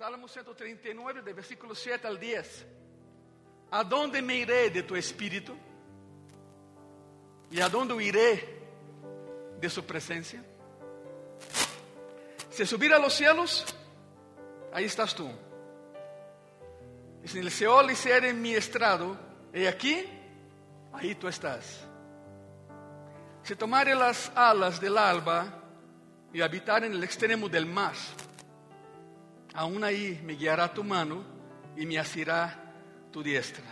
Salmo 139, de versículo 7 al 10. ¿A dónde me iré de tu espíritu? ¿Y a dónde iré de su presencia? Si subir a los cielos, ahí estás tú. Y si el Seol hiciere mi estrado, he aquí, ahí tú estás. Si tomare las alas del alba y habitar en el extremo del mar, aún ahí me guiará tu mano y me asirá tu diestra.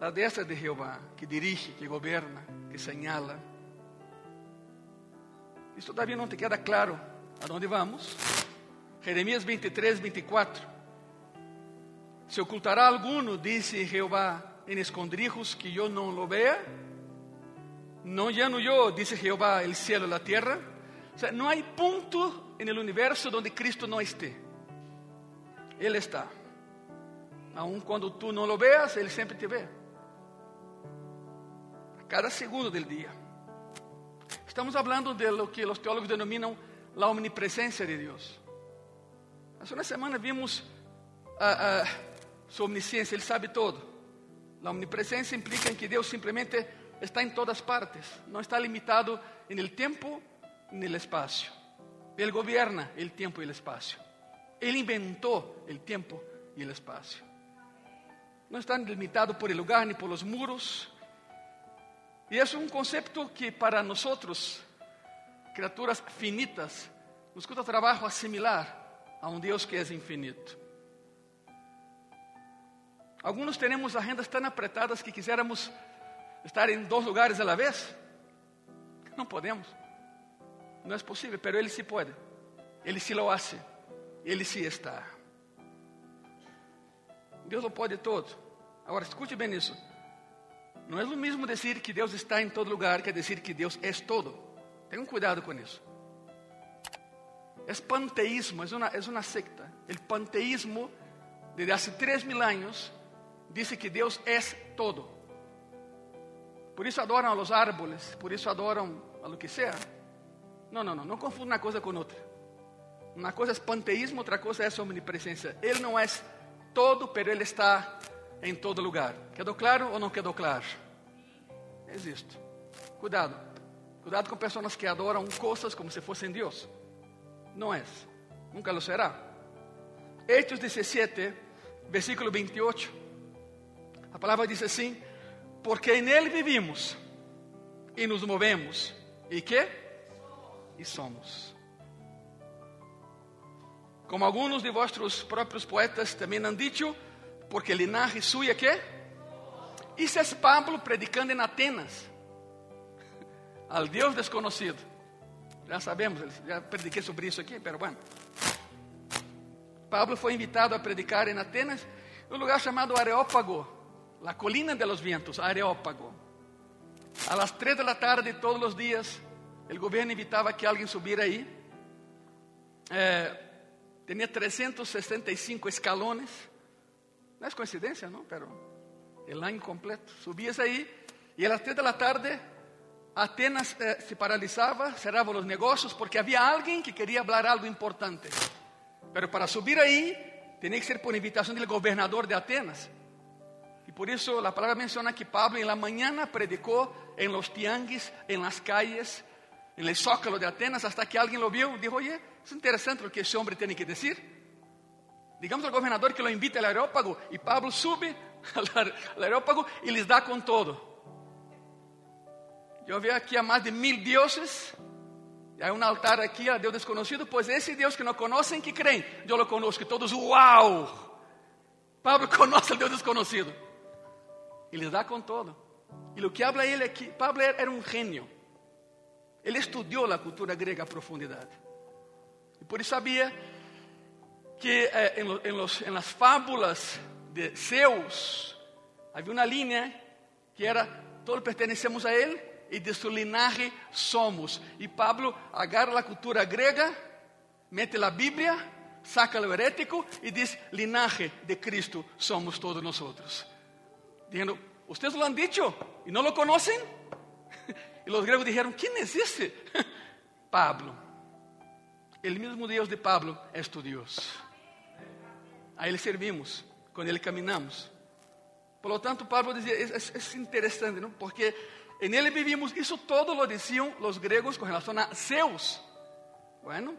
La diestra de Jehová, que dirige, que gobierna, que señala. ¿Y todavía no te queda claro a dónde vamos? Jeremías 23, 24. Se ocultará alguno, dice Jehová, en escondrijos que yo no lo vea. No lleno yo, dice Jehová, el cielo y la tierra. O sea, no hay punto en el universo donde Cristo no esté. Él está. Aun cuando tú no lo veas, Él siempre te ve. A cada segundo del día. Estamos hablando de lo que los teólogos denominan la omnipresencia de Dios. Hace una semana vimos a, a su omnisciencia, Él sabe todo. La omnipresencia implica en que Dios simplemente está en todas partes, no está limitado en el tiempo ni el espacio. Él gobierna el tiempo y el espacio. Él inventó el tiempo y el espacio. No está limitado por el lugar ni por los muros. Y es un concepto que para nosotros, criaturas finitas, nos cuesta trabajo asimilar a un Dios que es infinito. Algunos tenemos agendas tan apretadas que quisiéramos estar en dos lugares a la vez. No podemos. No es posible, pero Él sí puede. Él sí lo hace. Él sí está. Deus lo pode todo. Agora, escute bem isso. Não é o mesmo dizer que Deus está em todo lugar que dizer que Deus é todo. Tenham cuidado com isso. É panteísmo, é uma, é uma secta. O panteísmo, desde há três mil anos, diz que Deus é todo. Por isso adoram a los árboles, por isso adoram a lo que sea. Não, não, não, não confunda uma coisa com outra. Uma coisa é panteísmo, outra coisa é omnipresença. Ele não é todo, pero Ele está em todo lugar. Quedou claro ou não quedou claro? Existe. Cuidado. Cuidado com pessoas que adoram coisas como se fossem Deus. Não é. Nunca lo será. Hechos 17, versículo 28. A palavra diz assim: Porque em Ele vivimos e nos movemos. E que? E somos. Como alguns de vossos próprios poetas também han dicho, porque linaje suya que? Isso é Pablo predicando em Atenas, al Deus desconocido. Já sabemos, já prediquei sobre isso aqui, pero bueno. Pablo foi invitado a predicar em Atenas, em um lugar chamado Areópago, la colina de los vientos, Areópago. A las 3 de la tarde todos os dias, o governo invitava que alguém subir aí. Eh, Tinha 365 escalones. Não é coincidência, não? Pero el año completo. Subías aí e a las 3 da tarde Atenas eh, se paralisava, cerrava os negócios porque havia alguém que queria falar algo importante. Pero para subir aí, tinha que ser por invitação do governador de Atenas. E por isso a palavra menciona que Pablo em la mañana predicou em los tianguis, em las calles, en el zócalo de Atenas, hasta que alguém lo viu e dijo, oye, es interesante lo que ese hombre tiene que decir. Digamos al gobernador que lo invite al aerópago y Pablo sube al aerópago y les da con todo. Yo veo aquí a más de mil dioses. Y hay un altar aquí a Dios desconocido. Pues ese Dios que no conocen, que creen, yo lo conozco. Y todos, wow. Pablo conoce al Dios desconocido. Y les da con todo. Y lo que habla él aquí, Pablo era un genio. Él estudió la cultura griega a profundidad. Y por eso sabía que eh, los, en, las fábulas de Zeus había una línea que era, todos pertenecemos a él y de su linaje somos. Y Pablo agarra la cultura griega, mete la Biblia, saca lo herético y dice, linaje de Cristo somos todos nosotros. Diciendo, ustedes lo han dicho y no lo conocen. Y los griegos dijeron, ¿quién es ese? Pablo. El mismo Dios de Pablo es tu Dios. a Ele servimos, com Ele caminhamos. Por lo tanto, Pablo dizia, é, é, é interessante, não? porque em Ele vivimos, isso todo lo diziam os gregos com relação a Zeus. Bueno,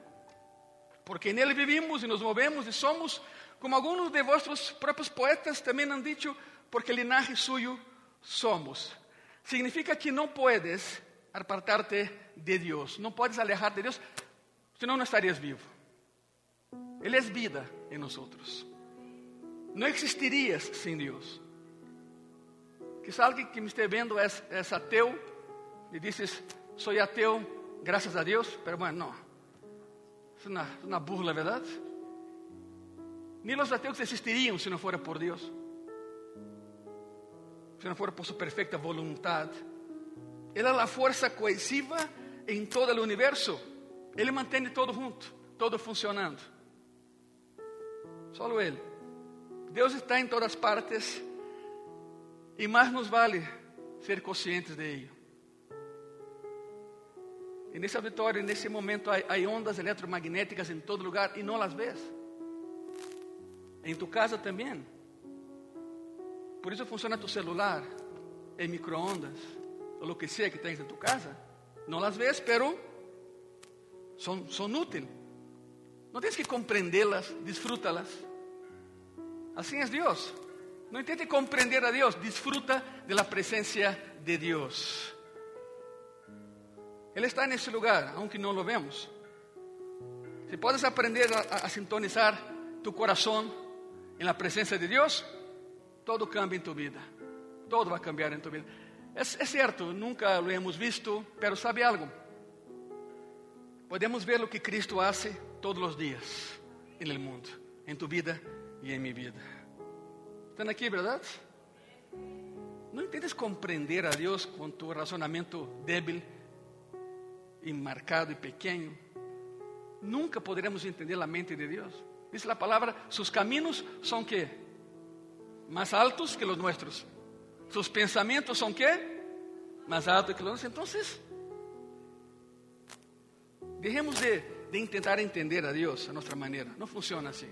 porque nele vivimos e nos movemos e somos, como alguns de vossos próprios poetas também han dicho, porque linaje suyo somos. Significa que não puedes apartarte de Deus, não podes alejar de Deus, senão não estarias vivo. Ele é vida em nós. Não existirias sem Deus. Quizá alguém que me esteja vendo é, é ateu e dizes, sou ateu, graças a Deus, pero bueno, não. Es una, una burla, ¿verdad? Ni los ateos existirían si no fuera por Dios. Si no fuera por su perfecta voluntad. Él es la fuerza cohesiva en todo el universo. Ele mantém todo junto, todo funcionando. Solo Ele. Deus está em todas partes e mais nos vale ser conscientes de ello. E nesse auditório, nesse momento, há, ondas eletromagnéticas em todo lugar e não las ves. Em tu casa também. Por isso funciona tu celular, em microondas, ou o que seja que tens em tu casa. Não las ves, pero são, são úteis. Não tens que compreendê-las, desfrútalas. Assim é Deus. Não intente compreender a Deus, desfruta da presença de Deus. Ele está nesse lugar, aunque não lo vemos. Se podes aprender a, a sintonizar tu coração em la presença de Deus, todo cambia vida. Todo vai cambiar em tu vida. É, é certo, nunca lo hemos visto, pero sabe algo? Podemos ver o que Cristo hace todos os dias no mundo, em tu vida e em minha vida. Estão aqui, verdade? Não intentes compreender a Deus com tu razonamento débil e marcado e pequeno, nunca poderemos entender a mente de Deus. Diz a palavra: seus caminhos são que mais altos que os nossos. Seus pensamentos são que mais altos que os nossos. Então, deixemos de, de tentar entender a Deus a nossa maneira. Não funciona assim.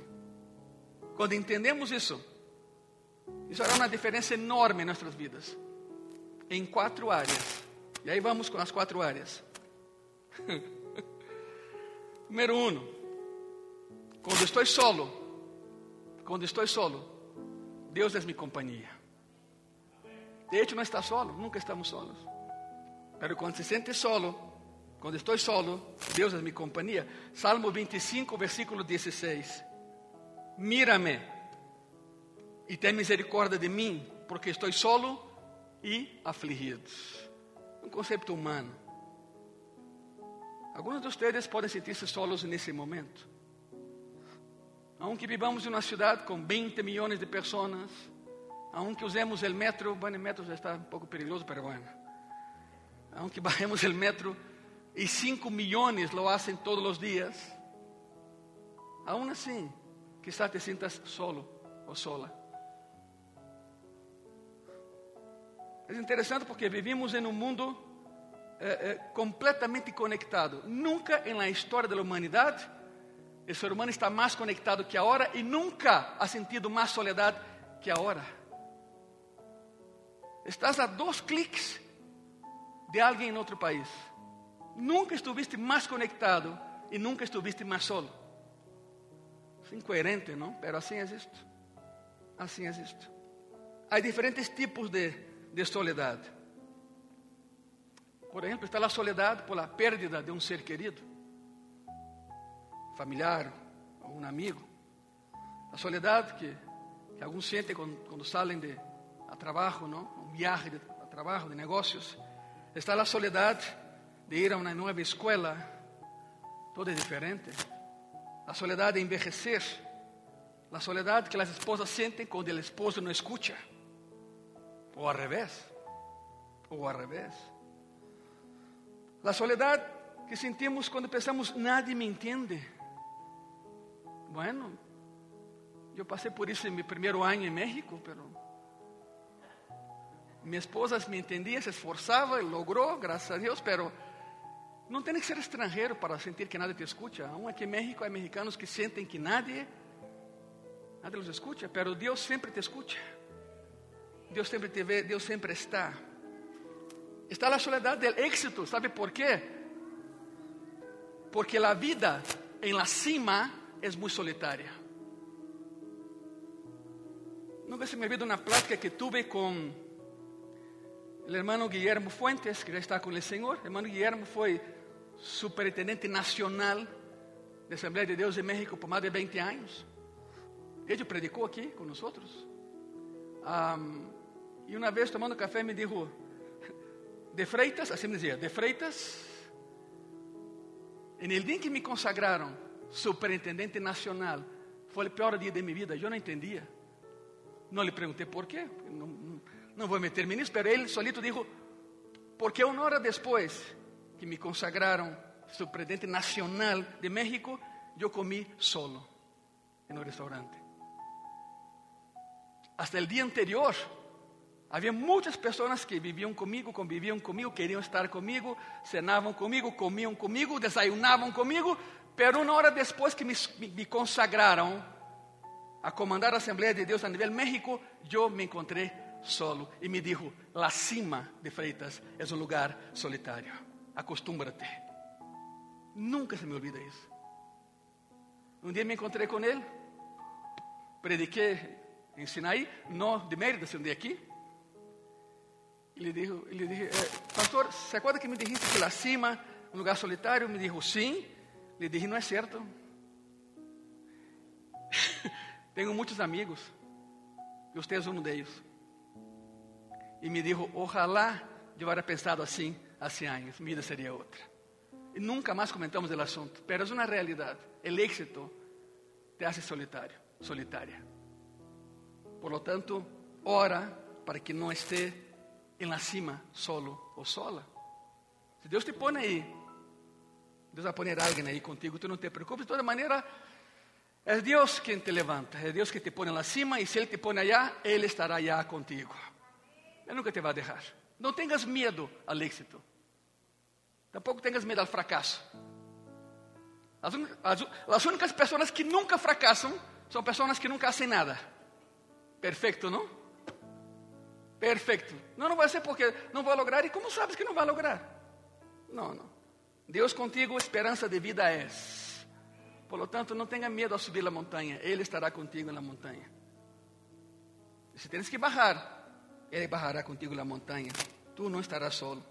Quando entendemos isso, isso fará uma diferença enorme em nossas vidas. Em quatro áreas. E aí vamos com as quatro áreas. Número um, quando estou solo, quando estou solo, Deus é minha companhia. De hecho, não está solo, nunca estamos solos. Pero quando se sente solo, quando estou solo, Deus é minha companhia. Salmo 25, versículo 16. Mírame e tem misericórdia de mim, porque estou solo e afligido. Um conceito humano. Alguns de vocês podem sentir-se solos nesse momento. Aunque vivamos em uma cidade com 20 milhões de pessoas, aunque usemos o metro, bueno, o metro está um pouco perigoso, mas bueno. Aunque bajemos o metro e 5 milhões lo hacen todos os dias, aún assim, quizás te sientas solo ou sola. É interessante porque vivimos em um mundo é, é, completamente conectado. Nunca na história da humanidade o ser humano está mais conectado que agora e nunca ha sentido mais soledade que agora. Estás a dois cliques de alguém em outro país. Nunca estuviste mais conectado e nunca estuviste mais solo. Incoerente, não? Pero assim é isto. Assim é isto. Há diferentes tipos de, de soledade. Por exemplo, está a soledade por a pérdida de um ser querido, familiar ou um amigo. A soledade que, que alguns sentem quando, quando saem de a trabalho, não? um viagem de a de negócios. Está a soledade de ir a uma nova escola, todo diferente. A soledade de envelhecer. A soledade que as esposas sentem quando o esposo não escuta. Ou ao revés. Ou ao revés. La soledad que sentimos quando pensamos, nadie me entende. Bueno, eu passei por isso em meu primeiro ano em México, pero minha esposa me entendia, se esforçava, logrou, graças a Deus, pero não tem que ser estrangeiro para sentir que nadie te escuta. Aún aqui em México há mexicanos que sentem que nadie, nadie los escucha, pero Dios siempre te escucha. Dios siempre te ve, Dios siempre está. Está la soledad del éxito, ¿sabe por qué? Porque la vida en la cima es muy solitaria. Nunca se me olvida una plática que tuve con el hermano Guillermo Fuentes, que ya está con el Señor. El hermano Guillermo fue superintendente nacional de Asamblea de Deus de México por más de 20 años. Ele predicou aqui com nós. Um, e uma vez tomando café me dijo, de Freitas, assim me dizia, de Freitas, en el dia em que me consagraram superintendente nacional, foi o pior dia de minha vida, eu não entendia. Não lhe perguntei por quê, não, não, não vou meter-me mas ele solito dijo, porque uma hora depois que me consagraram superintendente nacional de México, eu comi solo no restaurante. Hasta el dia anterior, havia muitas pessoas que viviam comigo, conviviam comigo, queriam estar comigo, cenavam comigo, comiam comigo, desayunavam comigo, pero uma hora depois que me, me consagraram a comandar a Assembleia de Deus a nível México, eu me encontrei solo e me dijo: La cima de Freitas é um lugar solitário. Acostúmbrate. Nunca se me olvida isso. Um dia me encontrei com ele, prediquei em Sinaí, no de Mérida, sino de aqui. E e lhe dije, eh, pastor, ¿se acuerda que me dijiste que la cima, um lugar solitário? Me dijo, sim. Le dije, não é certo. Tenho muitos amigos, e você é um deles. E me dijo, ojalá eu hubiera pensado assim há 100 anos, minha vida seria outra. E nunca mais comentamos o assunto, pero é uma realidade. O éxito te hace solitário, solitária. Por lo tanto, ora para que não esté en la cima solo ou sola. Se Deus te põe aí, Deus vai poner alguém aí contigo, tu não te preocupes. De toda maneira, é Deus quem te levanta, é Deus que te põe lá cima, e se Ele te põe allá, Ele estará allá contigo. Ele nunca te vai deixar. Não tenhas medo ao êxito. Tampouco tenhas medo ao fracasso. As, as, as únicas pessoas que nunca fracassam são pessoas que nunca fazem nada. Perfeito, não? Perfeito. Não, não vai ser porque não vai lograr. E como sabes que não vai lograr? Não, não. Deus contigo, esperança de vida é. Por lo tanto, não tenha medo ao subir a montanha. Ele estará contigo na montanha. Se tens que bajar, Ele bajará contigo na montanha. Tu não estarás solo.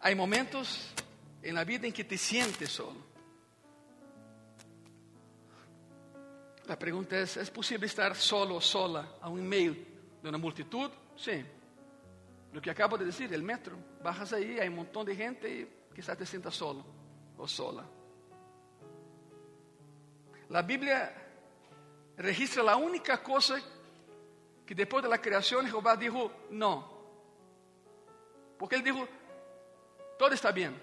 Há momentos na vida em que te sientes solo. A pergunta é: é possível estar solo ou sola a um meio de uma multitud? Sim. O que acabo de dizer, o metro. Bajas aí, há um montão de gente e quizás te sientas solo ou sola. A Bíblia registra a única coisa que depois da criação Jeová dijo não. Porque ele dijo, todo está bem.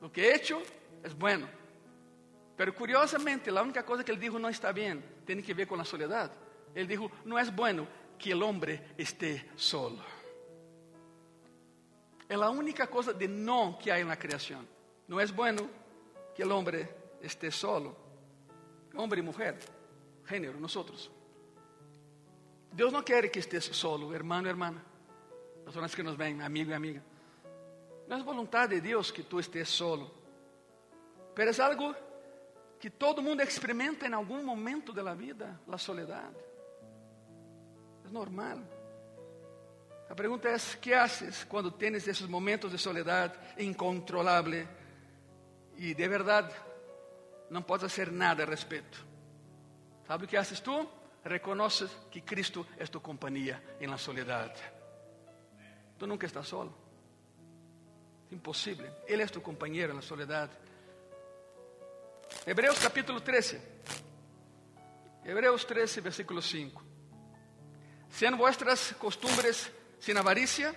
O que he hecho é bueno. Pero curiosamente, a única coisa que ele dijo não está bem tem que ver com a soledad. Ele dijo, não é bueno que o homem esté solo. É a única coisa de não que há na criação. Não é bueno que o homem esté solo. Homem e mulher, gênero, nós. Deus não quer que estés solo, hermano hermana. Pessoas que nos veem, amigo e amiga. Não é vontade de Deus que tu estés solo. Mas é algo que todo mundo experimenta em algum momento da vida, a soledade. É normal. A pergunta é: que haces quando tens esses momentos de soledade incontrolável e de verdade não podes fazer nada a respeito? Sabe o que haces tu? Reconoces que Cristo é tu companhia em la soledade. Tu nunca estás solo. Impossível. Ele é tu companheiro na soledade. Hebreus capítulo 13. Hebreus 13, versículo 5. Sean vuestras costumbres sin avaricia,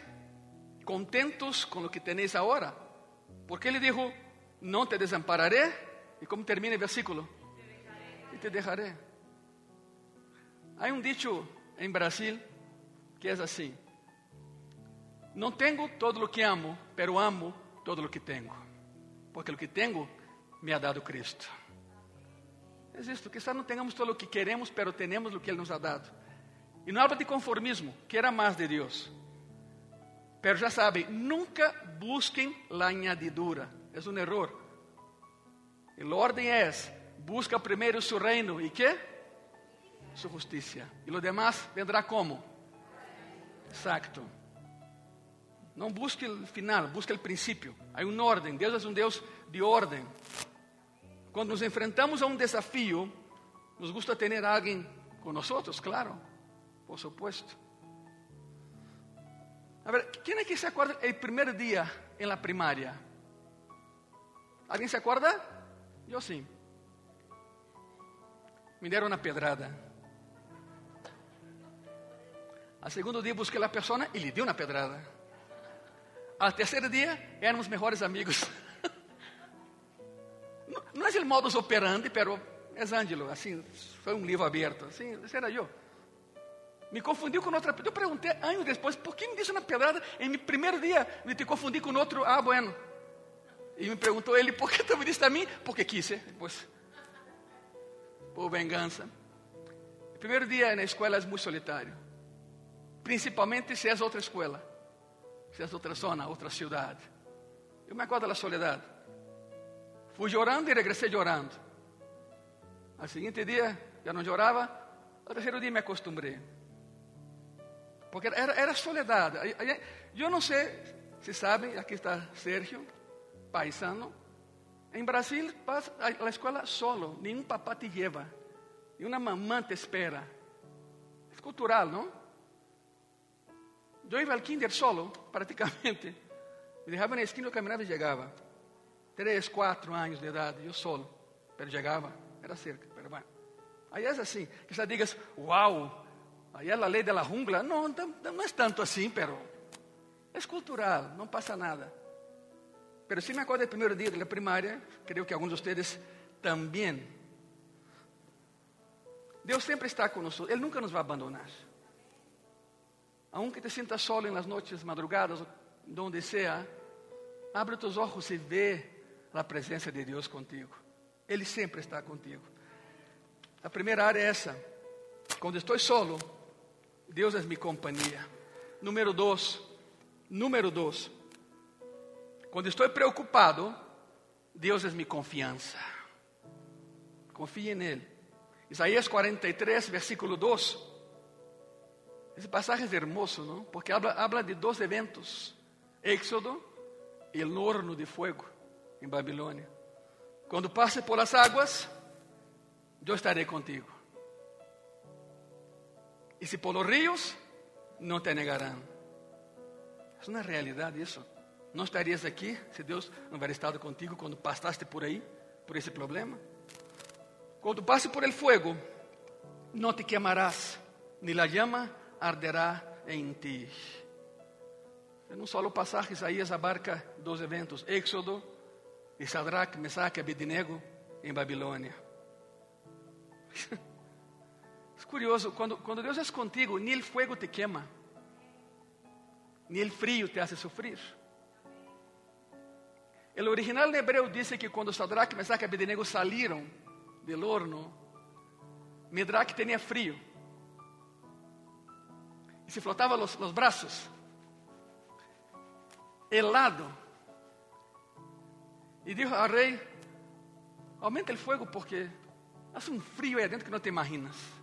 contentos con lo que tenéis ahora. Porque ele dijo, no te desampararé. E como termina o versículo? E te dejaré. Há um dicho em Brasil que é assim: Não tenho todo o que amo, pero amo todo o que tenho. Porque o que tenho me ha dado Cristo. É isto, quizás não tenhamos todo o que queremos, pero temos o que Ele nos ha dado. E não habla de conformismo, queira mais de Deus. Pero já sabem, nunca busquem a añadidura, é um erro. A ordem é: busca primeiro seu reino e que? Sua justiça. E o demás vendrá como? Exacto. Não busque o final, busque o princípio. Há uma ordem. Deus é um Deus de ordem. Quando nos enfrentamos a um desafio, nos gusta ter alguém conosco, claro, por supuesto. A ver, quem é que se acorda o primeiro dia em la primária? Alguém se acorda? Eu sim. Me deram uma pedrada. Al segundo dia busquei a pessoa e lhe dei uma pedrada. Al terceiro dia éramos melhores amigos. Não é o modus operandi, pero é Ângelo, assim, foi um livro aberto, assim, era eu. Me confundiu com outra Eu perguntei anos depois, por que me disse uma pedrada em meu primeiro dia? Me te confundi com outro, ah, bueno. E me perguntou ele, por que tu me disse a mim? Porque quis, depois. Por vingança. Primeiro dia na escola é muito solitário. Principalmente se é outra escola. Se é outra zona, outra cidade. Eu me acordo da soledade. Fui chorando e regressei chorando. Al seguinte dia, já não chorava. Ao terceiro dia me acostumbrei. Porque era, era soledade. Eu não sei se sabem, aqui está Sérgio, paisano. Em Brasil, vas a escola solo, nenhum papá te leva, nenhuma mamã te espera. É cultural, não? Eu ia ao kinder solo, praticamente. Me deixava na esquina, eu caminhava e chegava três, quatro anos de idade, eu solo, pero chegava, era cerca, pero bueno. Aí é assim, que digas, uau, aí a lei da jungla, não, não é tanto assim, pero é cultural, não passa nada. Pero se me acordo do primeiro dia da primária, creio que alguns de vocês também. Deus sempre está conosco, Ele nunca nos vai abandonar. Aunque te sientas solo em las noches madrugadas, donde sea, abre tus ojos e vê a presença de Deus contigo. Ele sempre está contigo. A primeira área é essa. Quando estou solo, Deus é minha companhia. Número dois. Número dois. Quando estou preocupado, Deus é minha confiança. Confie nele. Isaías 43, versículo 2. Esse passagem é hermoso, não? Porque habla, habla de dois eventos: Éxodo e o horno de fogo em Babilônia. Quando passe por as águas, eu estarei contigo. E se por os rios, não te negarão. É uma realidade isso. Não estarias aqui se Deus não tivesse estado contigo quando passaste por aí, por esse problema. Quando passe por el fuego, não te queimarás, nem la llama arderá em ti. En um solo passagem, Isaías abarca dois eventos: Éxodo de Sadraque, Mesaque e Abednego em Babilônia. É curioso, quando, quando Deus é contigo, nem o fogo te queima, nem o frio te hace sofrer. O original em hebreu diz que quando Sadraque, Mesaque e Abednego saíram do horno, Medraque tinha frio. E se flotava os, os braços, helado. E disse ao rei: Aumenta o fogo porque hace um frio aí adentro que não te imaginas.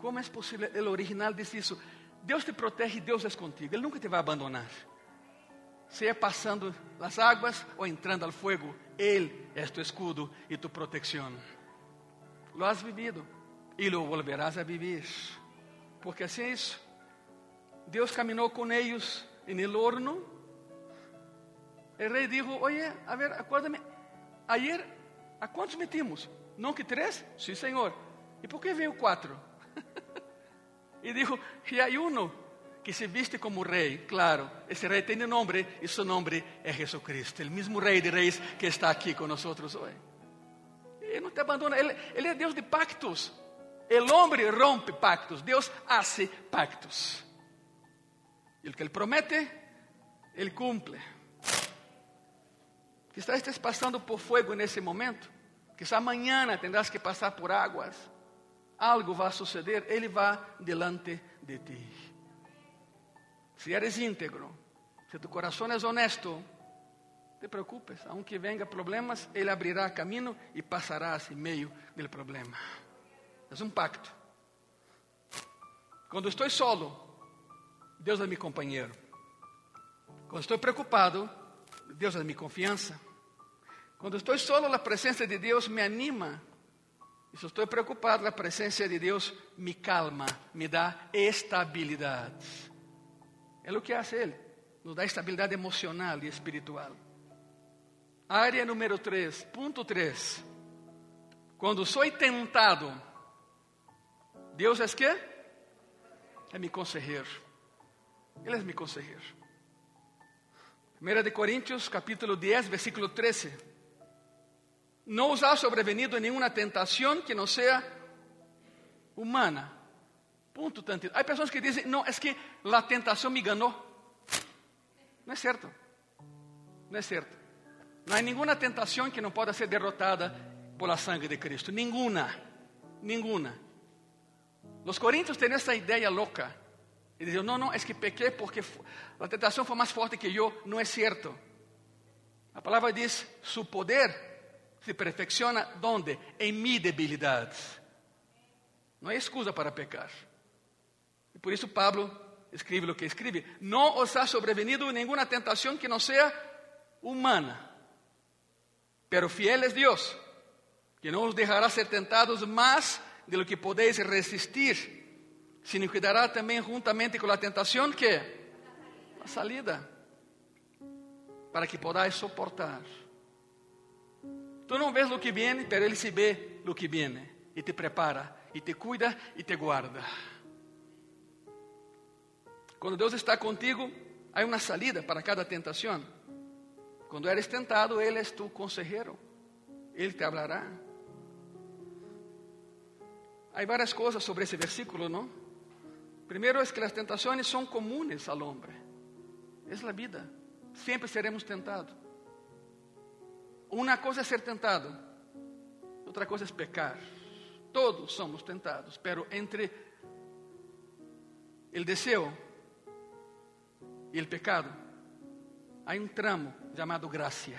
Como é possível? O original diz isso. Deus te protege, Deus é contigo. Ele nunca te vai abandonar. Seja passando as águas ou entrando ao fogo, Ele é tu escudo e tu proteção. Lo has vivido e lo volverás a vivir. Porque assim é isso. Deus caminhou com eles no horno El rey dijo, oye, a ver, acuérdame, ayer, ¿a cuántos metimos? ¿No que tres? Sí, Señor. ¿Y por qué veo cuatro? Y dijo, y hay uno que se viste como rey, claro, ese rey tiene nombre y su nombre es Jesucristo, el mismo rey de reyes que está aquí con nosotros hoy. Ele não te abandona, ele, ele é Deus de pactos. El hombre rompe pactos, Deus hace pactos. E o que ele promete, ele cumple. Quizás estés passando por fogo nesse momento. Quizá mañana tendrás que pasar por aguas. Algo va a suceder, Ele va delante de ti. Se eres íntegro, se tu coração é honesto, te preocupes, aunque venga problemas, Ele abrirá caminho e passarás em meio do problema. É um pacto. Quando estou solo, Deus é meu companheiro. Quando estou preocupado, Deus é minha confiança. Quando estou solo, a presença de Deus me anima. E se estou preocupado, a presença de Deus me calma, me dá estabilidade. É o que faz Ele, nos dá estabilidade emocional e espiritual. Área número 3, ponto 3. Quando sou tentado, Deus é que? É meu conselheiro. Ele é meu conselheiro. 1 de Coríntios, capítulo 10, versículo 13. Não os ha sobrevenido nenhuma tentação que não seja humana. Ponto tanto. Há pessoas que dizem, não, é que a tentação me ganhou. Não é certo. Não é certo. Não há nenhuma tentação que não possa ser derrotada por la sangre de Cristo. Nenhuma. Nenhuma. Os coríntios têm essa ideia louca e dizem: Não, não, é que pequei porque a tentação foi mais forte que eu. Não é certo. A palavra diz: Su poder se perfecciona onde? Em mi debilidade. Não é excusa para pecar. E por isso Pablo escreve o que escreve: Não os ha sobrevenido nenhuma tentação que não seja humana. Pero fiel es Dios, que não os deixará ser tentados mais de lo que podéis resistir sino que dará também juntamente com a tentação que a salida para que podáis soportar. Tu não vês o que viene, pero Ele se vê o que viene e te prepara, e te cuida e te guarda. Quando Deus está contigo, há uma salida para cada tentação. Quando eres tentado, Ele é tu consejero. Ele te hablará. Há várias coisas sobre esse versículo, não? Primeiro é que as tentações são comunes ao homem. É a vida. Sempre seremos tentados. Uma coisa é ser tentado, outra coisa é pecar. Todos somos tentados, pero entre o desejo e o pecado, há um tramo chamado graça.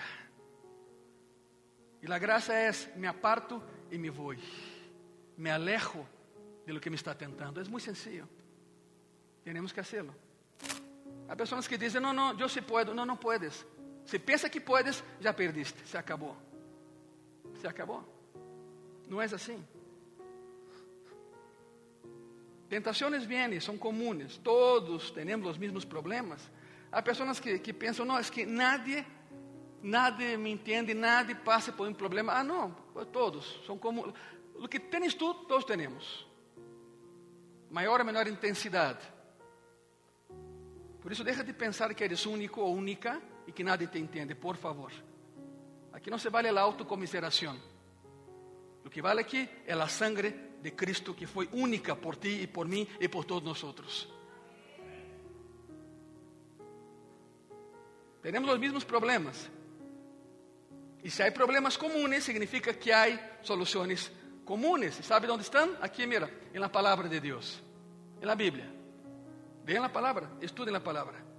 E a graça é: me aparto e me vou, me alejo de lo que me está tentando. É muito sencillo. Temos que hacerlo. Há pessoas que dizem: Não, não, eu se puedo. Não, não puedes. Se pensa que puedes, já perdiste. Se acabou. Se acabou. Não é assim. Tentações vêm, são comuns. Todos temos os mesmos problemas. Há pessoas que, que pensam: Não, é que nadie, nadie me entende, nadie passa por um problema. Ah, não, todos são comuns. O que tens tu, todos temos. Maior ou menor intensidade. Por isso, deixa de pensar que eres único ou única que nadie te entende, por favor. Aqui não se vale a autocomiseração. O que vale aqui é a sangre de Cristo que foi única por ti e por mim e por todos nós outros. Temos os mesmos problemas. E se há problemas comunes, significa que há soluções comunes. E sabe onde estão? Aqui, mira, na palavra de Deus, na Bíblia. Vean la palabra, estudem la palabra.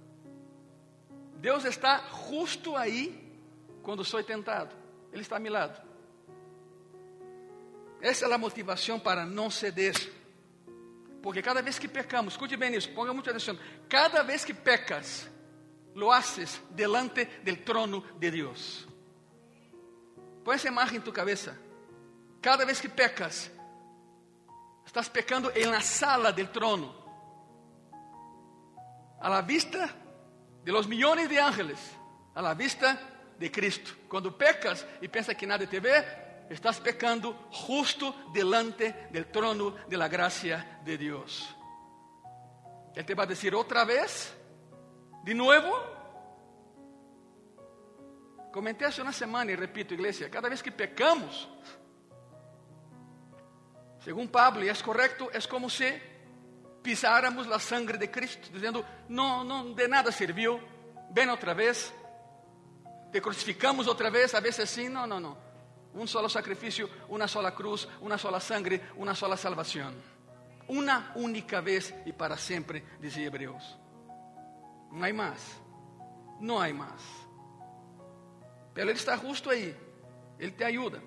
Deus está justo aí quando sou tentado. Ele está a meu lado. Essa é a motivação para não ceder. Porque cada vez que pecamos, escute bem isso, ponga muita atenção. Cada vez que pecas, lo haces delante del trono de Deus. Põe essa imagem em tu cabeça. Cada vez que pecas, estás pecando em la sala del trono a la vista de los millones de ángeles, a la vista de Cristo. Quando pecas e pensa que nada te vê, estás pecando justo delante del trono de la gracia de Dios. Él te va a decir otra vez, de nuevo. Comenté hace una semana y repito, iglesia, cada vez que pecamos, según Pablo, y es correcto, es como si pisáramos a sangre de Cristo, dizendo: não, não, de nada serviu, ven outra vez, te crucificamos outra vez, a vezes assim, não, não, não. un solo sacrificio, una sola cruz, una sola sangre, una sola salvación. Una única vez y para siempre, dice Hebreos. No hay más, no hay más. Pero Él está justo ahí, Él te ayuda.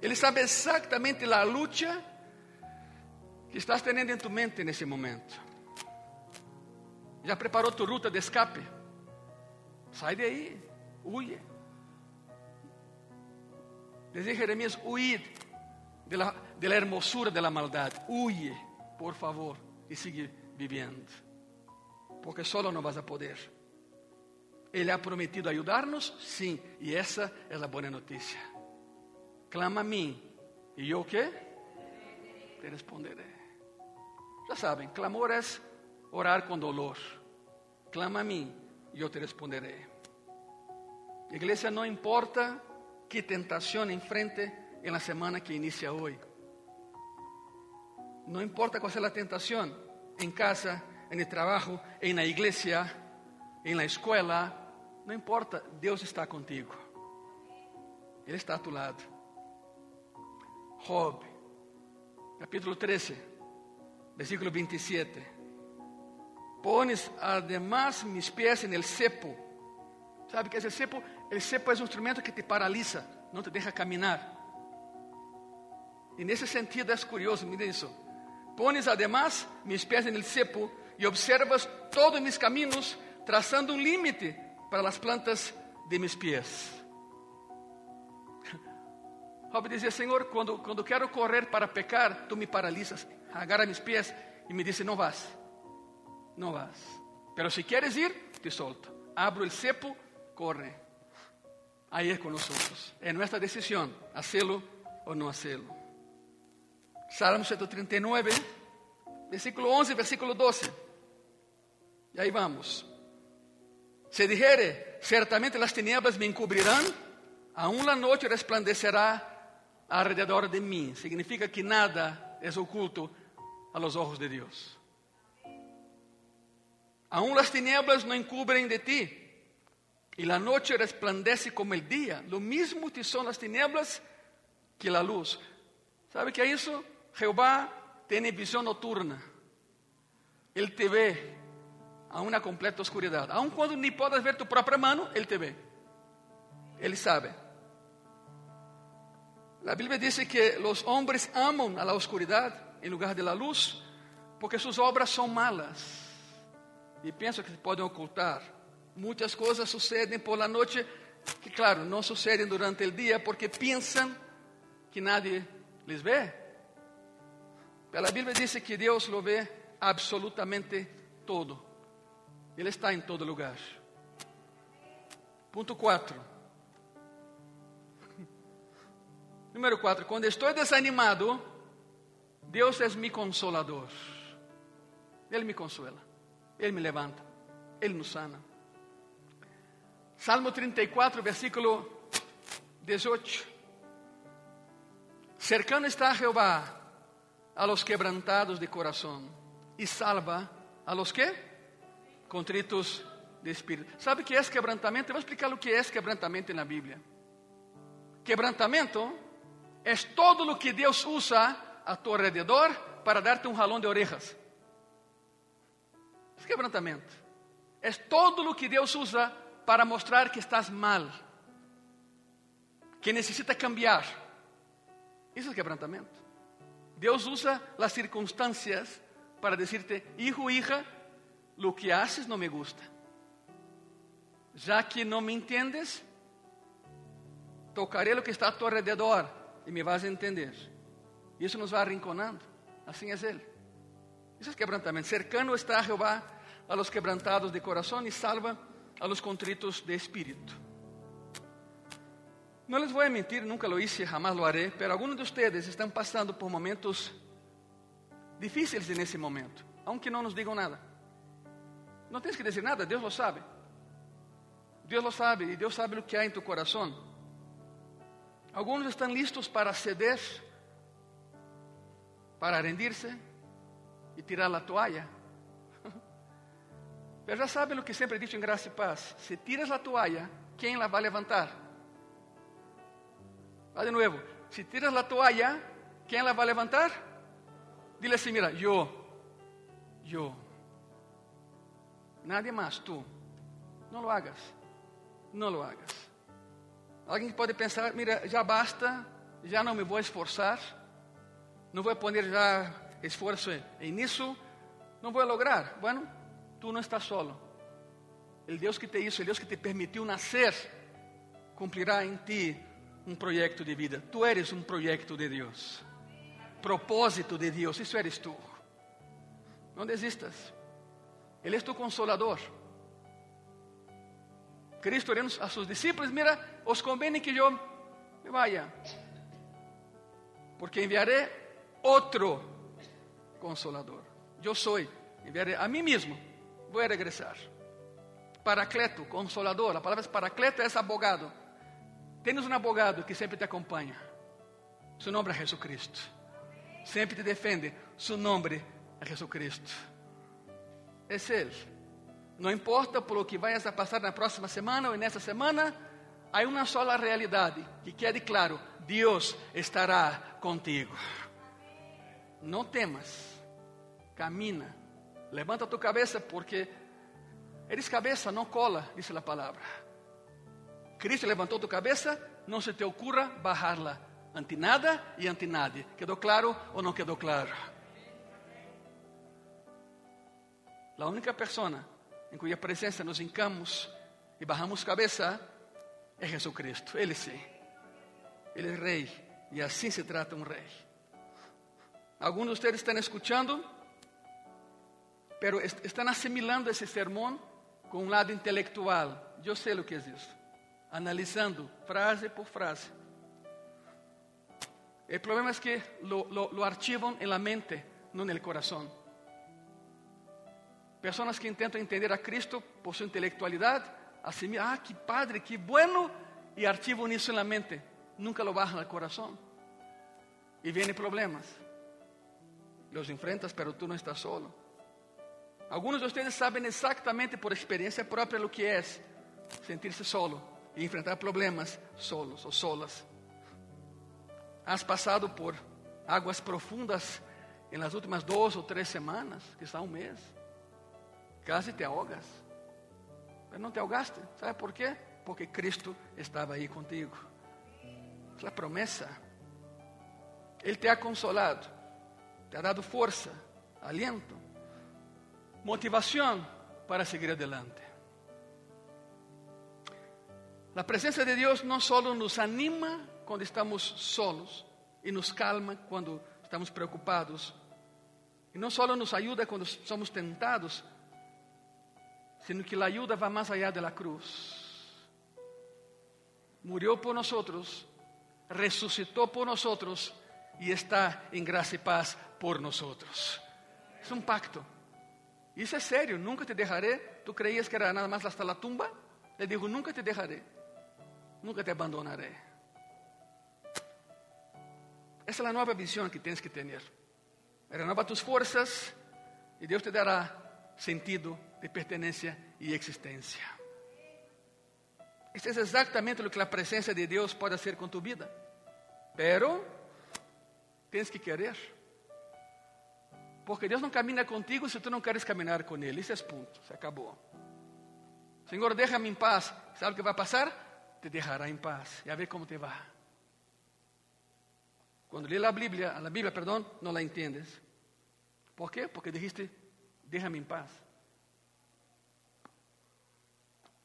Él sabe exactamente la lucha que estás teniendo en tu mente en ese momento. Já preparou tu ruta de escape? Sai de aí, huye. Dizia Jeremias: huid de la, la hermosura de la maldad. Huye, por favor, e sigue vivendo. Porque solo não vas a poder. Ele ha prometido ajudar-nos? Sim, e essa é a boa notícia. Clama a mim, e eu o quê? Te responderei. Já sabem, clamor é orar com dolor. Clama a mim e eu te responderei. Igreja, não importa que tentação enfrente em la semana que inicia hoje. Não importa qual seja a tentação, em casa, en el trabajo, en la iglesia, en la escuela, não importa, Deus está contigo. Ele está a tu lado. Job, capítulo 13, versículo 27. Pones además mis pies en el cepo. ¿Sabe qué es el cepo? El cepo es un instrumento que te paraliza, no te deja caminar. E nesse sentido é curioso, miren isso. Pones además mis pies en el cepo e observas todos mis caminos, trazando um limite para as plantas de mis pies. Job dizia: Senhor, quando, quando quero correr para pecar, tu me paralisas, agarra mis pies e me diz: Não vas, não vas. Pero se quieres ir, te solto. Abro el cepo, corre. Aí é com nós. É nossa decisão, hacerlo ou não hacerlo. Salmo 139, versículo 11, versículo 12. E aí vamos. Se dijere, certamente las tinieblas me encubrirán, aún la noche resplandecerá alrededor de mí. Significa que nada es oculto a los ojos de Dios. Aún las tinieblas no encubren de ti, y la noche resplandece como el día. Lo mismo te son las tinieblas que la luz. ¿Sabe qué es eso? Jehová tiene visión nocturna. Él te ve a una completa oscuridad. Aun cuando ni puedas ver tu propia mano, Él te ve. Él sabe. La Biblia dice que los hombres aman a la oscuridad en lugar de la luz porque sus obras son malas e pensam que podem ocultar. Muitas coisas sucedem por la noite que, claro, não sucedem durante o dia porque pensam que nadie les vê. Mas a Bíblia diz que Deus lo vê absolutamente todo. Ele está em todo lugar. Ponto 4. Número 4. Quando estou desanimado, Deus é mi consolador. Ele me consuela. Ele me levanta. Ele nos sana. Salmo 34, versículo 18. Cercano está Jehová a los quebrantados de corazón e salva a los que? Contritos de espírito. ¿Sabe o que é quebrantamento? Eu vou explicar o que é quebrantamento na Bíblia. Quebrantamento é todo o que Deus usa a tu alrededor para darte um jalón de orejas. É quebrantamento. É todo o que Deus usa para mostrar que estás mal, que necessita cambiar. Isso é quebrantamento. Deus usa as circunstâncias para dizer-te, hijo, hija, lo que haces não me gusta. Já que não me entendes, tocaré lo que está a tu alrededor e me vas a entender. Isso nos vai arrinconando. Assim é Ele. Isso é quebrantamento. Cercano está Jeová a los quebrantados de coração e salva a los contritos de espírito. Não les voy a mentir, nunca lo hice, jamás lo haré, pero algunos de ustedes están pasando por momentos difíceis nesse momento, aunque não nos digam nada. Não tens que dizer nada, Deus lo sabe. Deus lo sabe e Deus sabe o que há em tu coração. Alguns estão listos para ceder, para rendir-se e tirar a toalha. Mas já sabem o que sempre digo em graça e paz: se tiras a toalha, quem la vai levantar? Va de nuevo. Si tiras la toalla, ¿quién la va a levantar? Dile así, mira, yo, yo. Nadie más, tú. No lo hagas. No lo hagas. Alguien pode pensar, mira, já basta, já não me vou esforçar, não vou poner já esforço em nisso, não vou lograr. Bueno, tu não estás solo. O Deus que te hizo, o Deus que te permitiu nascer, cumprirá em ti um projeto de vida. Tu eres um projeto de Deus. Propósito de Deus, isso eres tu. Não desistas. Ele é tu consolador. Cristo orando a sus discípulos, mira, os conviene que yo me vaya, porque enviaré otro consolador. Yo soy, enviaré a mí mismo, voy a regresar. Paracleto, consolador, a palavra paracleto é abogado. Tens um abogado que sempre te acompanha. Seu nome é Jesus Cristo. Sempre te defende. Seu nome é Jesus Cristo. Esse é Ele. Não importa por o que vayas a passar na próxima semana ou nessa semana, há uma sola realidade, que quede claro, Deus estará contigo. Não temas, camina, levanta tu cabeça, porque eres cabeça, não cola, diz a palavra. Cristo levantou tu cabeça, não se te ocurra bajarla ante nada e ante nadie. Quedou claro ou não quedou claro? A única pessoa em cuja presença nos hincamos e barramos cabeça, é Jesus Cristo. Ele sim. Ele é rei. E assim se trata um rei. Alguns de vocês estão escutando, pero estão assimilando esse sermão com um lado intelectual. Eu sei o que é isso. Analisando frase por frase. O problema é que lo, lo, lo archivam en la mente, não no coração. Pessoas que tentam entender a Cristo por sua intelectualidade, assim, ah, que padre, que bueno, e arquivam isso na mente, nunca lo bajan ao coração. E vêm problemas. Los enfrentas, pero tú não estás solo. Alguns de vocês sabem exatamente por experiência própria o que é sentir-se solo e enfrentar problemas solos ou solas. Has passado por águas profundas em las últimas duas ou três semanas, que está um mês. Casi te ahogas. Mas não te ahogaste. ¿Sabe por quê? Porque Cristo estava aí contigo. É a promessa. Ele te ha consolado, te ha dado força, aliento, motivação para seguir adelante. A presença de Deus não só nos anima quando estamos solos e nos calma quando estamos preocupados, e não só nos ajuda quando somos tentados, sino que la ayuda va más allá de la cruz. Murió por nosotros, resucitó por nosotros y está en gracia y paz por nosotros. Es un pacto. Y eso es serio, nunca te dejaré. ¿Tú creías que era nada más hasta la tumba? Le dijo, nunca te dejaré, nunca te abandonaré. Esa es la nueva visión que tienes que tener. Renueva tus fuerzas y Dios te dará sentido de pertenencia y existencia. Esto es exactamente lo que la presencia de Dios puede hacer con tu vida. Pero tienes que querer. Porque Deus não camina contigo se tu não queres caminhar com Ele. Isso é ponto, se acabou. Senhor, deixa-me em paz. Sabe o que vai passar? Te deixará em paz. E a ver como te vai. Quando lê a Bíblia, a Bíblia, perdão, não la entendes. Por quê? Porque dijiste, deixa-me em paz.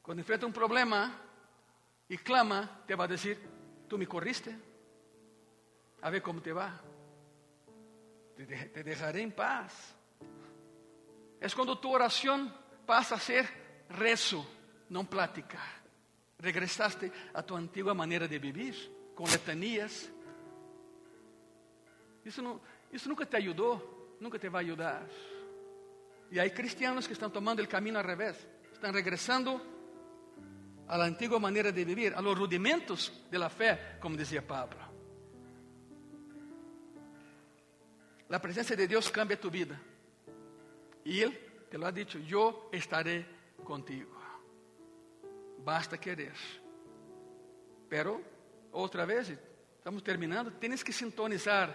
Quando enfrenta um problema e clama, te vai dizer: Tu me corriste. A ver como te vai. Te deixarei em paz. É quando tua oração passa a ser rezo, não plática. Regresaste a tua antiga maneira de viver, com letanias. Isso, não, isso nunca te ajudou, nunca te vai ajudar. E há cristianos que estão tomando o caminho ao revés, estão regressando a la antigua manera de vivir, a los rudimentos de la fe, como decía Pablo. La presencia de Dios cambia tu vida. Y Él te lo ha dicho, yo estaré contigo. Basta querer. Pero, otra vez, estamos terminando, tienes que sintonizar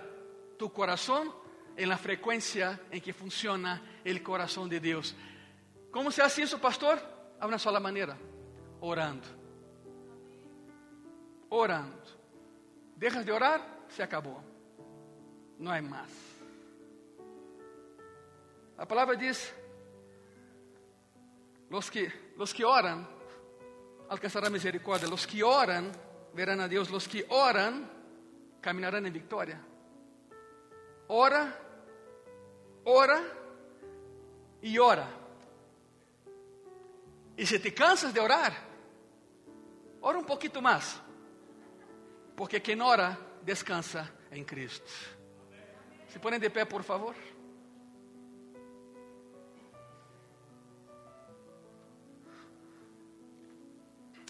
tu corazón en la frecuencia en que funciona el corazón de Dios. ¿Cómo se hace eso, pastor? A una sola manera, orando. Orando. Dejas de orar, se acabó. No hay más. La palabra dice, los que, los que oran alcanzarán misericordia. Los que oran verán a Dios. Los que oran caminarán en victoria. Ora, ora y ora. Y si te cansas de orar, ora un poquito más. Porque quien ora descansa en Cristo. Se ponen de pé, por favor.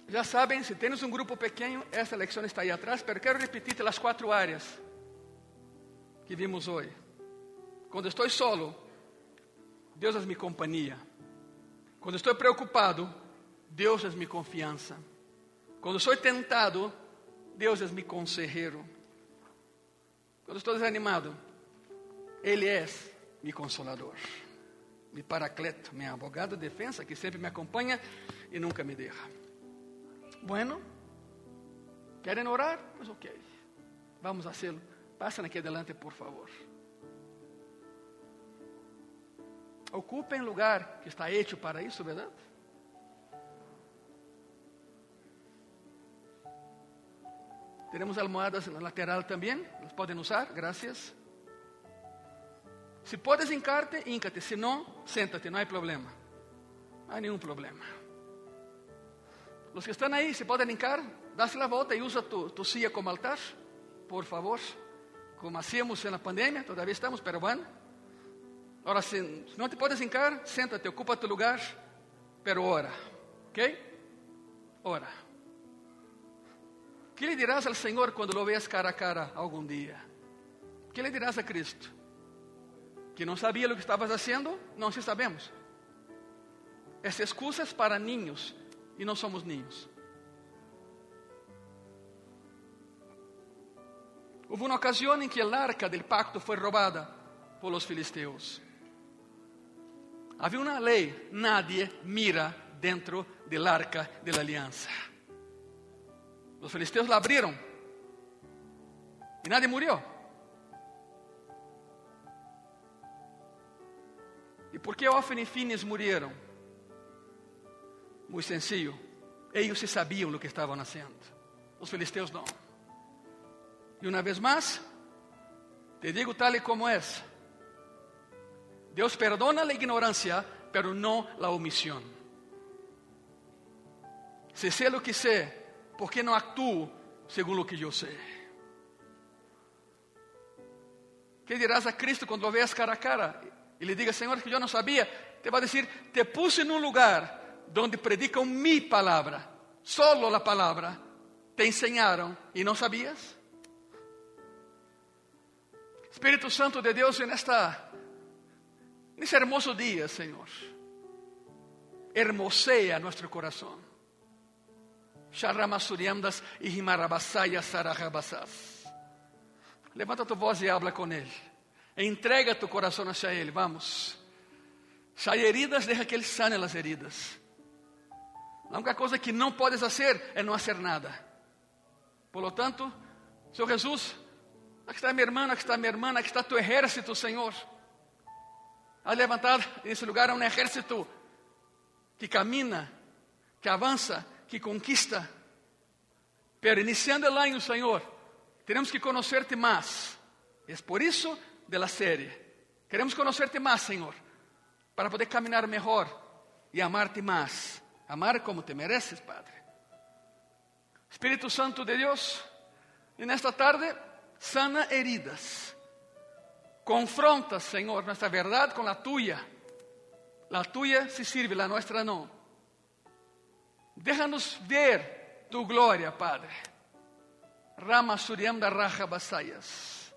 Já sabem, se temos um grupo pequeno, essa lecção está aí atrás, mas quero repetir as quatro áreas que vimos hoje. Quando estou solo, Deus é minha companhia. Quando estou preocupado, Deus é minha confiança. Quando sou tentado, Deus é meu consejero. Quando estou desanimado, Ele é meu consolador, meu paracleto, meu abogado de defesa que sempre me acompanha e nunca me deixa. Bueno, ¿quieren orar? Pues ok, vamos a hacerlo. Pasen aquí adelante, por favor. Ocupen lugar que está hecho para isso, ¿verdad? Tenemos almohadas na lateral também, las podem usar, gracias. Se podes hincarte, híncate, se não, senta-te, não há problema. Não há nenhum problema. Los que están ahí, se pueden dase la volta y usa tu, tu silla como altar, por favor, como hacíamos en la pandemia, todavía estamos, pero bueno. Ahora, si no te puedes hincar, siéntate, ocupa tu lugar, pero ora, ¿ok? Ora. ¿Qué le dirás al Señor cuando lo veas cara a cara algún día? ¿Qué le dirás a Cristo? ¿Que no sabía lo que estabas haciendo? No, sí sabemos. Es excusas para niños e não somos ninhos. Houve uma ocasião em que a arca del pacto foi roubada por filisteus. Havia uma lei: nadie mira dentro del arca de la aliança. Os filisteus la abriram e nadie murió. E por que Ofni e Fines murieron? Muito sencillo. Ellos se sabiam o que estavam haciendo. Os filisteus não. E uma vez mais, te digo tal e como é. Deus perdona a ignorância, pero não a omissão. Se sei o que sei, por que não actuo segundo o que eu sei? Que dirás a Cristo quando lo veas cara a cara e lhe diga, Senhor, que eu não sabia? Te vai dizer, te puse em um lugar donde predicam mi palavra, solo la palavra, te ensinaram e não sabias? Espírito Santo de Deus, nesta, nesse hermoso dia, Senhor, hermosea nosso coração. Charramasuriamdas e rimarabasaias sarajabasas. Levanta tu voz e habla com Ele. Entrega tu coração hacia Ele, vamos. Se há heridas, deixa que Ele sane as heridas. A única coisa que não podes fazer é não fazer nada. Por lo tanto, Senhor Jesus, aqui está minha irmã, aqui está minha irmã, aqui está tu exército, Senhor. Há levantado nesse lugar um exército que camina, que avança, que conquista. Pero iniciando o ano, Senhor, temos que conhecer-te mais. É por isso de la série. Queremos conhecer-te mais, Senhor, para poder caminhar melhor e amar-te mais. amar como te mereces, Padre. Espíritu Santo de Dios, en esta tarde sana heridas. Confronta, Señor, nuestra verdad con la tuya. La tuya sí sirve, la nuestra no. Déjanos ver tu gloria, Padre. Rama Suriam da Raja Basayas.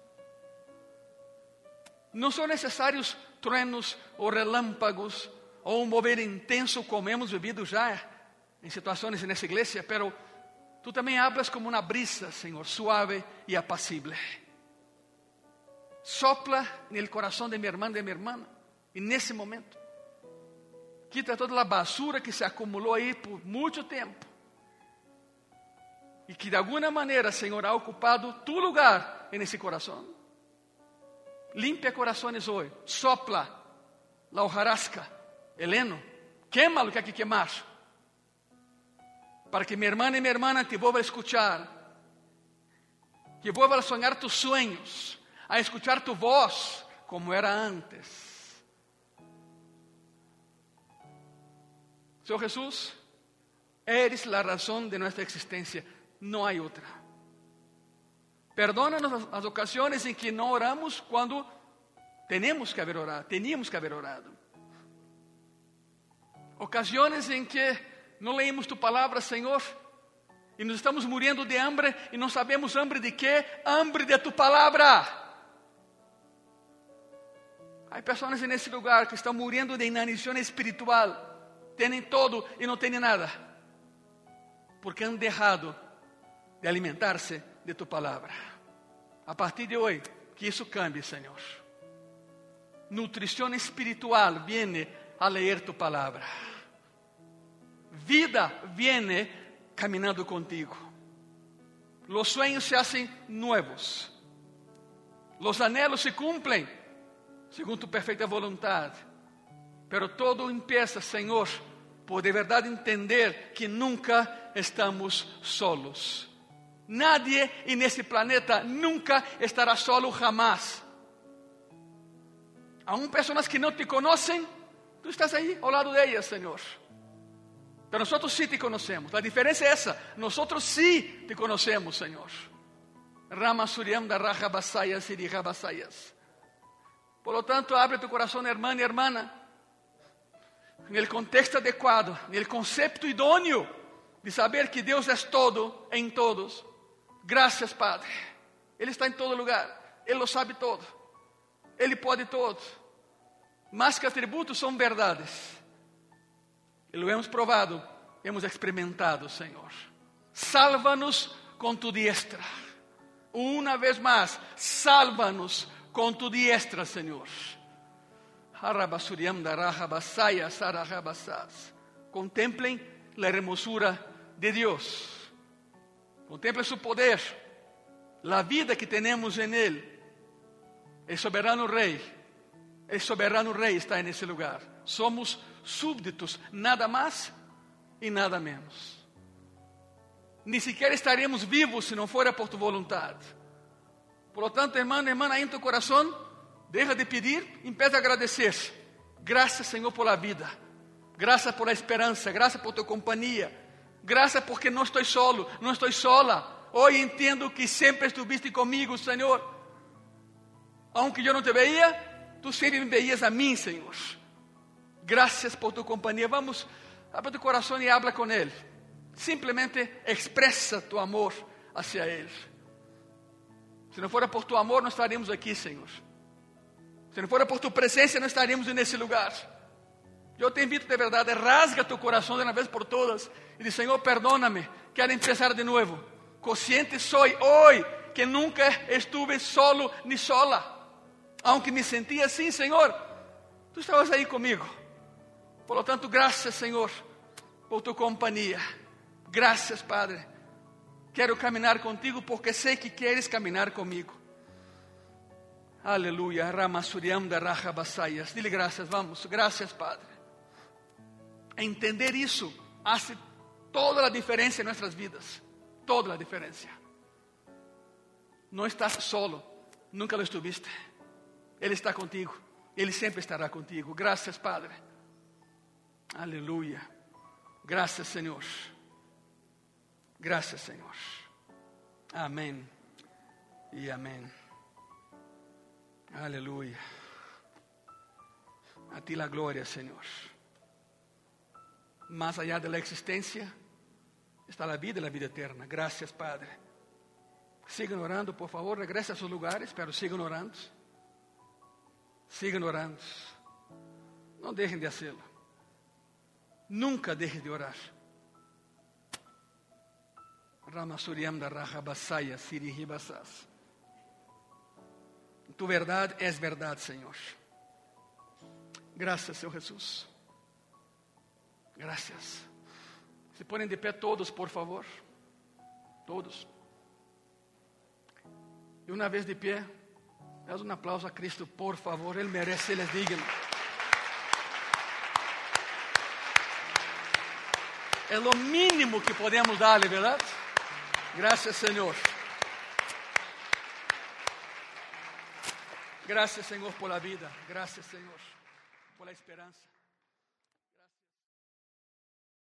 No son necesarios truenos o relámpagos ou um mover intenso como hemos vivido já em situações nessa igreja, pero Tú también hablas como una brisa, Señor, suave y apacible. Sopla el corazón de mi hermano y de mi hermana, en ese momento. Quita toda la basura que se acumuló ahí por mucho tiempo. Y que de alguna manera, Señor, ha ocupado tu lugar en ese corazón. Limpia corazones hoy. Sopla la hojarasca, el heno. Quema lo que hay que quemar. Para que mi hermana y mi hermana te vuelva a escuchar. Que vuelva a soñar tus sueños. A escuchar tu voz como era antes. Senhor Jesús, eres la razón de nuestra existencia. No hay otra. Perdónanos as ocasiões em que não oramos quando temos que haver orado, teníamos que haber orado. Ocasiões em que não leímos tu palavra, Senhor, e nos estamos morrendo de hambre e não sabemos hambre de quê? Hambre de tu palavra. Há pessoas nesse lugar que estão morrendo de inanição espiritual, têm todo e não têm nada, porque han deixado de alimentar-se de tu palavra. A partir de hoje, que isso cambie, Senhor. Nutrição espiritual viene a ler tu palavra. Vida viene caminhando contigo. Los sueños se hacen nuevos. Los anhelos se cumplen según tu perfeita voluntad. Pero todo empieza, Senhor, por de verdade entender que nunca estamos solos. Nadie nesse planeta nunca estará solo jamás. Aún pessoas que não te conhecem, tu estás aí ao lado delas, Senhor. Pero nós sí te conhecemos. A diferença é essa. Nós sí te conhecemos, Senhor. Rama Suriam da Raja Basayas e Basayas. Por lo tanto, abre tu coração, irmã e irmã, no contexto adequado, no conceito idôneo de saber que Deus é todo em todos. Graças, Padre. Ele está em todo lugar. Ele lo sabe todo. Ele pode todo. Mas que atributos são verdades. E lo hemos provado, hemos experimentado, Senhor. Salva-nos com tu diestra. Uma vez mais, salva-nos com tu diestra, Senhor. Contemplem a hermosura de Deus. Contemple su poder, la vida que tenemos en Él. El soberano Rey, el soberano está en ese lugar. Somos súbditos, nada más y nada menos. Ni siquiera estaríamos vivos si no fuera por tu voluntad. Por lo tanto, hermano, hermana, ahí en tu corazón, deja de pedir, empieza a agradecer. Gracias, Señor, por la vida. Gracias por la esperanza. Gracias por tu compañía. Graças porque não estou solo, não estou sola. Hoje entendo que sempre estuviste comigo, Senhor. Aunque eu não te veia, tu sempre me veias a mim, Senhor. Graças por tu companhia. Vamos, abre tu coração e habla com Ele. Simplesmente expressa tu amor hacia Ele. Se não fora por tu amor, não estaríamos aqui, Senhor. Se não fora por tu presença, não estaríamos nesse lugar. Eu te invito de verdade, rasga tu coração de uma vez por todas e diz: Senhor, perdóname, quero começar de novo. Consciente soy hoy que nunca estuve solo ni sola. Aunque me sentia assim, Senhor, tu estavas aí comigo. Por lo tanto, graças, Senhor, por tu companhia. Graças, Padre. Quero caminhar contigo porque sei que queres caminhar comigo. Aleluia. Ramasuriam da Raja Basayas. Dile graças, vamos. Graças, Padre. Entender isso hace toda a diferença em nossas vidas. Toda a diferença. Não estás solo, nunca lo estuviste. Ele está contigo, Ele sempre estará contigo. Graças, Padre. Aleluia. Graças, Senhor. Graças, Senhor. Amém e amém. Aleluia. A ti la glória, Senhor más allá de la existencia está la vida y la vida eterna. Gracias, Padre. Sigan orando, por favor, regrese a sus lugares, pero sigan orando. Sigan orando. No dejen de hacerlo. Nunca dejen de orar. Ramasuriam da Rahabasaya, Sirihibasas. Tu verdade é verdade, Senhor. Graças, Senhor Jesus. Graças. Se põem de pé todos, por favor. Todos. E uma vez de pé, dá um aplauso a Cristo, por favor. Ele merece, Ele é digno. É o mínimo que podemos dar-lhe, verdade? Graças, Senhor. Graças, Senhor, por la vida. Graças, Senhor, por la esperança.